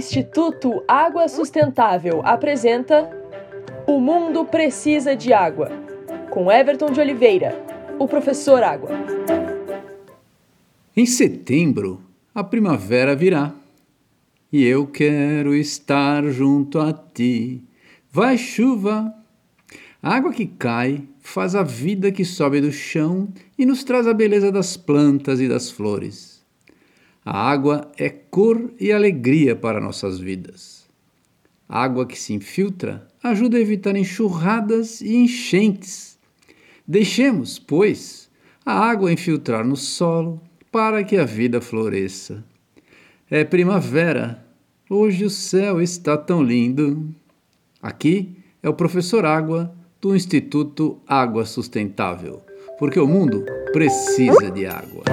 Instituto Água Sustentável apresenta O Mundo Precisa de Água, com Everton de Oliveira, o professor Água. Em setembro, a primavera virá e eu quero estar junto a ti. Vai chuva! A água que cai faz a vida que sobe do chão e nos traz a beleza das plantas e das flores. A água é cor e alegria para nossas vidas. A água que se infiltra ajuda a evitar enxurradas e enchentes. Deixemos, pois, a água infiltrar no solo para que a vida floresça. É primavera, hoje o céu está tão lindo. Aqui é o professor Água do Instituto Água Sustentável, porque o mundo precisa de água.